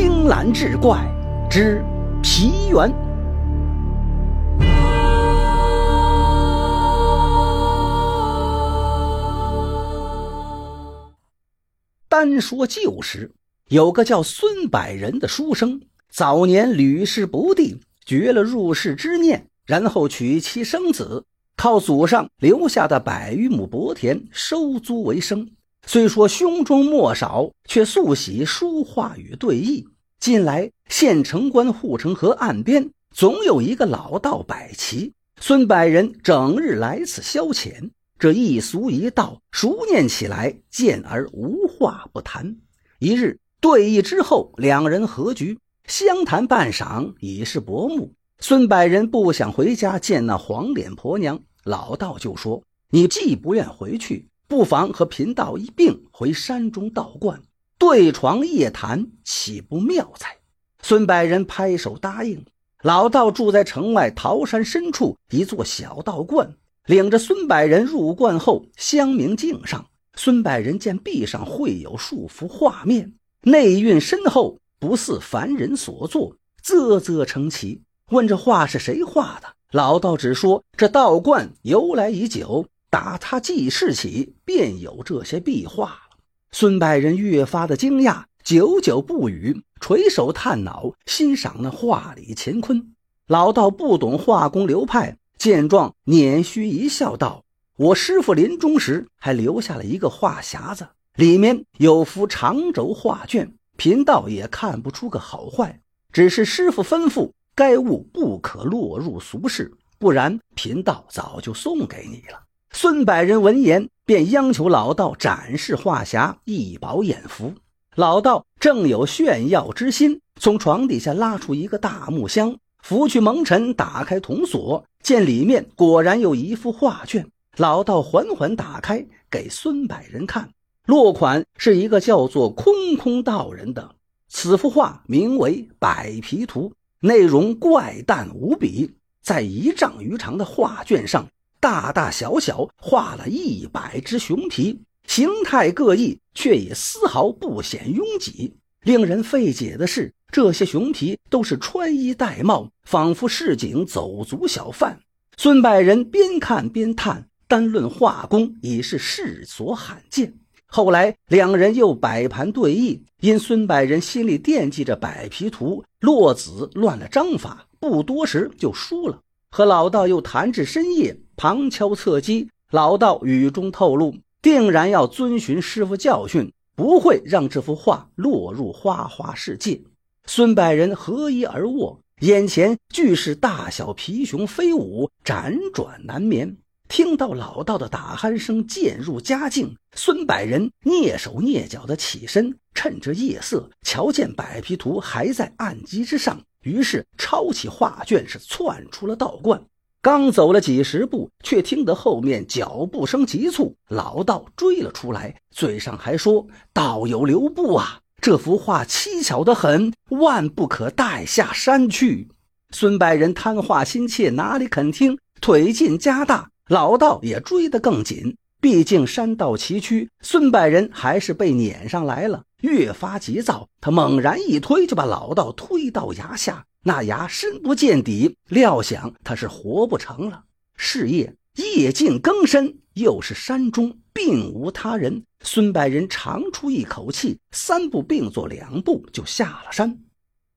青蓝志怪之皮猿。单说旧时，有个叫孙百人的书生，早年屡试不第，绝了入世之念，然后娶妻生子，靠祖上留下的百余亩薄田收租为生。虽说胸中墨少，却素喜书画与对弈。近来县城关护城河岸边，总有一个老道摆棋，孙百人整日来此消遣。这一俗一道，熟念起来，见而无话不谈。一日对弈之后，两人合局，相谈半晌，已是薄暮。孙百人不想回家见那黄脸婆娘，老道就说：“你既不愿回去。”不妨和贫道一并回山中道观对床夜谈，岂不妙哉？孙百人拍手答应。老道住在城外桃山深处一座小道观，领着孙百人入观后，香明镜上，孙百人见壁上绘有数幅画面，内蕴深厚，不似凡人所作，啧啧称奇。问这画是谁画的？老道只说这道观由来已久。打他记事起，便有这些壁画了。孙百人越发的惊讶，久久不语，垂手叹脑，欣赏那画里乾坤。老道不懂画工流派，见状捻须一笑，道：“我师傅临终时还留下了一个画匣子，里面有幅长轴画卷，贫道也看不出个好坏。只是师傅吩咐，该物不可落入俗世，不然贫道早就送给你了。”孙百人闻言，便央求老道展示画匣，一饱眼福。老道正有炫耀之心，从床底下拉出一个大木箱，拂去蒙尘，打开铜锁，见里面果然有一幅画卷。老道缓缓打开，给孙百人看，落款是一个叫做空空道人的。此幅画名为《百皮图》，内容怪诞无比，在一丈余长的画卷上。大大小小画了一百只熊皮，形态各异，却也丝毫不显拥挤。令人费解的是，这些熊皮都是穿衣戴帽，仿佛市井走卒小贩。孙百人边看边叹，单论画工已是世所罕见。后来两人又摆盘对弈，因孙百人心里惦记着百皮图，落子乱了章法，不多时就输了。和老道又谈至深夜。旁敲侧击，老道语中透露，定然要遵循师傅教训，不会让这幅画落入花花世界。孙百人合衣而卧，眼前俱是大小皮熊飞舞，辗转难眠。听到老道的打鼾声渐入佳境，孙百人蹑手蹑脚的起身，趁着夜色，瞧见百皮图还在案几之上，于是抄起画卷，是窜出了道观。刚走了几十步，却听得后面脚步声急促，老道追了出来，嘴上还说：“道友留步啊！这幅画蹊跷的很，万不可带下山去。”孙百人贪画心切，哪里肯听？腿劲加大，老道也追得更紧。毕竟山道崎岖，孙百人还是被撵上来了，越发急躁。他猛然一推，就把老道推到崖下。那崖深不见底，料想他是活不成了。是夜，夜静更深，又是山中，并无他人。孙百人长出一口气，三步并作两步就下了山。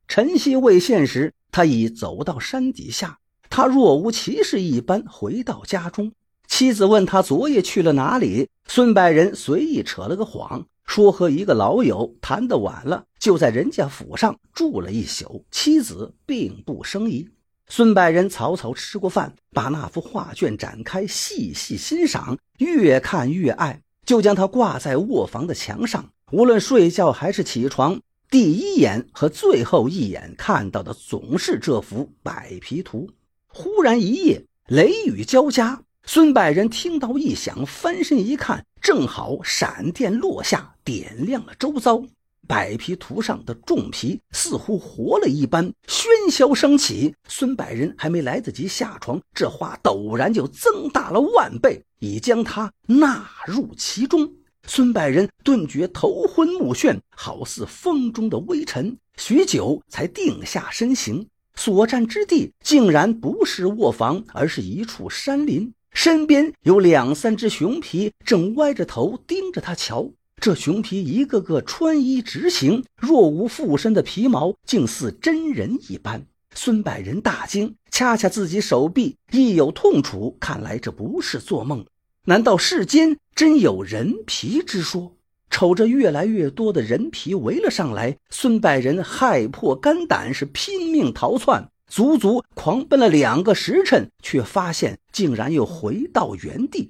晨曦未现时，他已走到山底下。他若无其事一般回到家中，妻子问他昨夜去了哪里，孙百人随意扯了个谎。说和一个老友谈得晚了，就在人家府上住了一宿。妻子并不生疑。孙百人草草吃过饭，把那幅画卷展开，细细欣赏，越看越爱，就将它挂在卧房的墙上。无论睡觉还是起床，第一眼和最后一眼看到的总是这幅百皮图。忽然一夜，雷雨交加。孙百人听到异响，翻身一看，正好闪电落下，点亮了周遭。百皮图上的重皮似乎活了一般，喧嚣升起。孙百人还没来得及下床，这画陡然就增大了万倍，已将他纳入其中。孙百人顿觉头昏目眩，好似风中的微尘，许久才定下身形。所站之地竟然不是卧房，而是一处山林。身边有两三只熊皮，正歪着头盯着他瞧。这熊皮一个个穿衣直行，若无附身的皮毛，竟似真人一般。孙百人大惊，掐掐自己手臂，亦有痛楚。看来这不是做梦，难道世间真有人皮之说？瞅着越来越多的人皮围了上来，孙百人害破肝胆，是拼命逃窜，足足狂奔了两个时辰，却发现竟然又回到原地。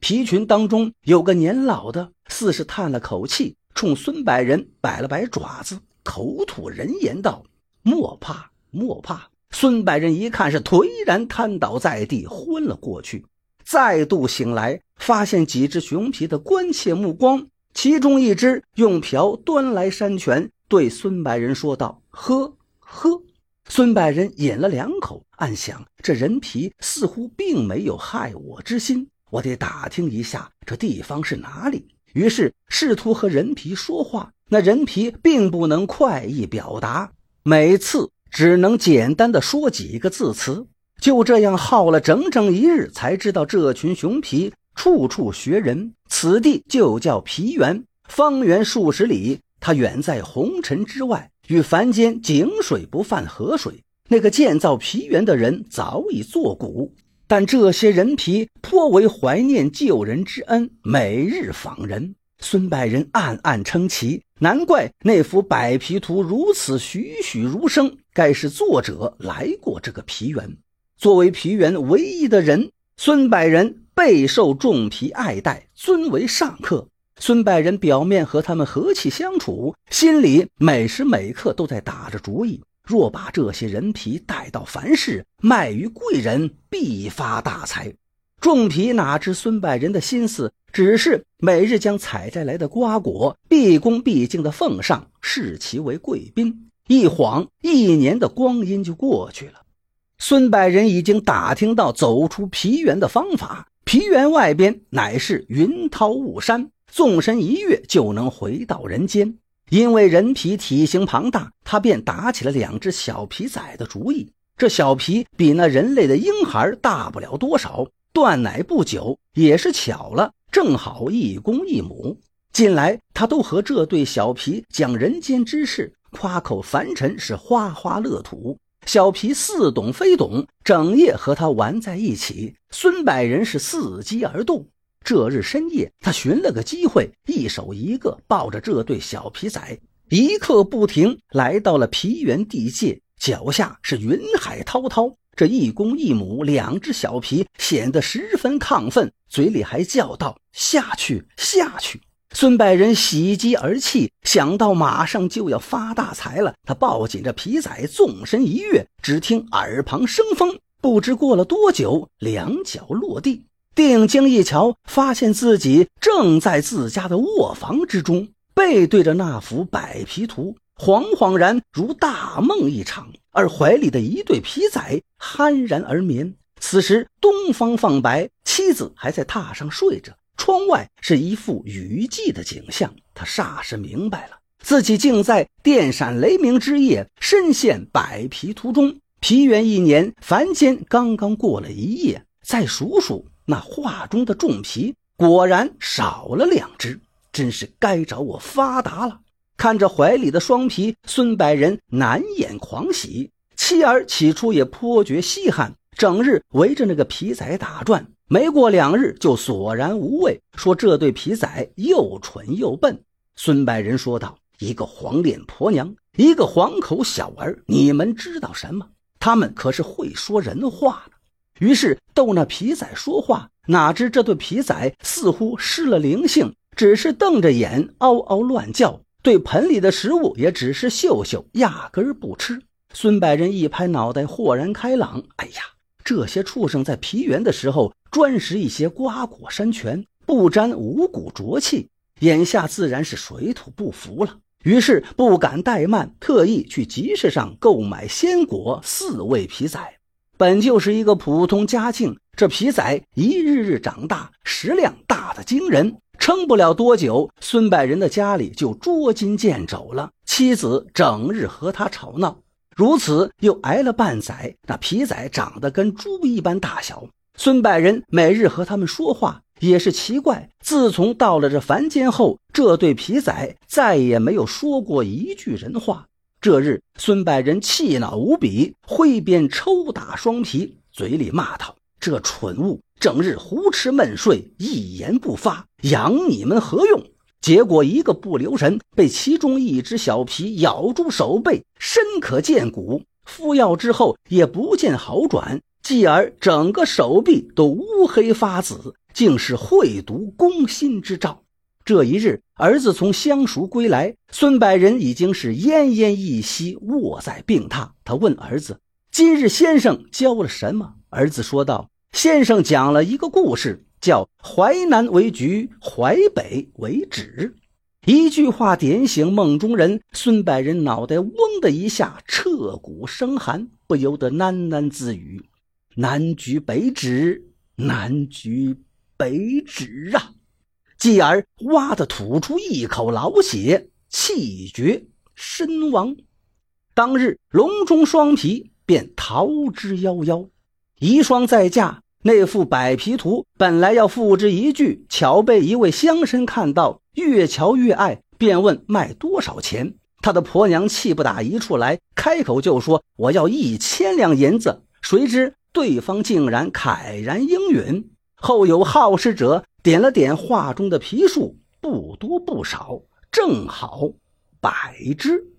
皮群当中有个年老的，似是叹了口气，冲孙百人摆了摆爪子，口吐人言道：“莫怕，莫怕。”孙百人一看是颓然瘫倒在地，昏了过去。再度醒来，发现几只熊皮的关切目光。其中一只用瓢端来山泉，对孙百人说道：“喝，喝。”孙百人饮了两口，暗想：这人皮似乎并没有害我之心，我得打听一下这地方是哪里。于是试图和人皮说话，那人皮并不能快意表达，每次只能简单的说几个字词。就这样耗了整整一日，才知道这群熊皮。处处学人，此地就叫皮原，方圆数十里。它远在红尘之外，与凡间井水不犯河水。那个建造皮园的人早已作古，但这些人皮颇为怀念救人之恩，每日访人。孙百人暗暗称奇，难怪那幅百皮图如此栩栩如生，该是作者来过这个皮园。作为皮园唯一的人，孙百人。备受众皮爱戴，尊为上客。孙百人表面和他们和气相处，心里每时每刻都在打着主意：若把这些人皮带到凡市，卖于贵人，必发大财。众皮哪知孙百人的心思，只是每日将采摘来的瓜果毕恭毕敬地奉上，视其为贵宾。一晃一年的光阴就过去了。孙百人已经打听到走出皮原的方法。皮原外边乃是云涛雾山，纵身一跃就能回到人间。因为人皮体型庞大，他便打起了两只小皮崽的主意。这小皮比那人类的婴孩大不了多少，断奶不久，也是巧了，正好一公一母。近来他都和这对小皮讲人间之事，夸口凡尘是花花乐土。小皮似懂非懂，整夜和他玩在一起。孙百人是伺机而动。这日深夜，他寻了个机会，一手一个抱着这对小皮崽，一刻不停，来到了皮原地界。脚下是云海滔滔，这一公一母两只小皮显得十分亢奋，嘴里还叫道：“下去，下去。”孙百人喜极而泣，想到马上就要发大财了，他抱紧着皮仔，纵身一跃，只听耳旁生风，不知过了多久，两脚落地，定睛一瞧，发现自己正在自家的卧房之中，背对着那幅百皮图，恍恍然如大梦一场，而怀里的一对皮仔酣然而眠。此时东方放白，妻子还在榻上睡着。窗外是一幅雨季的景象，他霎时明白了，自己竟在电闪雷鸣之夜，身陷百皮图中。皮元一年，凡间刚刚过了一夜，再数数那画中的重皮，果然少了两只，真是该找我发达了。看着怀里的双皮，孙百人难掩狂喜，妻儿起初也颇觉稀罕，整日围着那个皮仔打转。没过两日，就索然无味，说这对皮仔又蠢又笨。孙百人说道：“一个黄脸婆娘，一个黄口小儿，你们知道什么？他们可是会说人话的。”于是逗那皮仔说话，哪知这对皮仔似乎失了灵性，只是瞪着眼，嗷嗷乱叫，对盆里的食物也只是嗅嗅，压根儿不吃。孙百人一拍脑袋，豁然开朗：“哎呀，这些畜生在皮原的时候。”专食一些瓜果山泉，不沾五谷浊气，眼下自然是水土不服了。于是不敢怠慢，特意去集市上购买鲜果四喂皮仔。本就是一个普通家境，这皮仔一日日长大，食量大得惊人。撑不了多久，孙百仁的家里就捉襟见肘了。妻子整日和他吵闹，如此又挨了半载。那皮仔长得跟猪一般大小，孙百仁每日和他们说话也是奇怪。自从到了这凡间后，这对皮仔再也没有说过一句人话。这日，孙百人气恼无比，挥鞭抽打双皮，嘴里骂道：“这蠢物！”整日胡吃闷睡，一言不发，养你们何用？结果一个不留神，被其中一只小皮咬住手背，深可见骨。敷药之后也不见好转，继而整个手臂都乌黑发紫，竟是秽毒攻心之兆。这一日，儿子从相熟归来，孙百仁已经是奄奄一息，卧在病榻。他问儿子：“今日先生教了什么？”儿子说道。先生讲了一个故事，叫“淮南为橘，淮北为枳”。一句话点醒梦中人，孙百仁脑袋嗡的一下，彻骨生寒，不由得喃喃自语：“南橘北枳，南橘北枳啊！”继而哇的吐出一口老血，气绝身亡。当日笼中双皮便逃之夭夭，遗孀在嫁。那幅百皮图本来要付之一炬，巧被一位乡绅看到，越瞧越爱，便问卖多少钱。他的婆娘气不打一处来，开口就说：“我要一千两银子。”谁知对方竟然慨然应允。后有好事者点了点画中的皮数，不多不少，正好百只。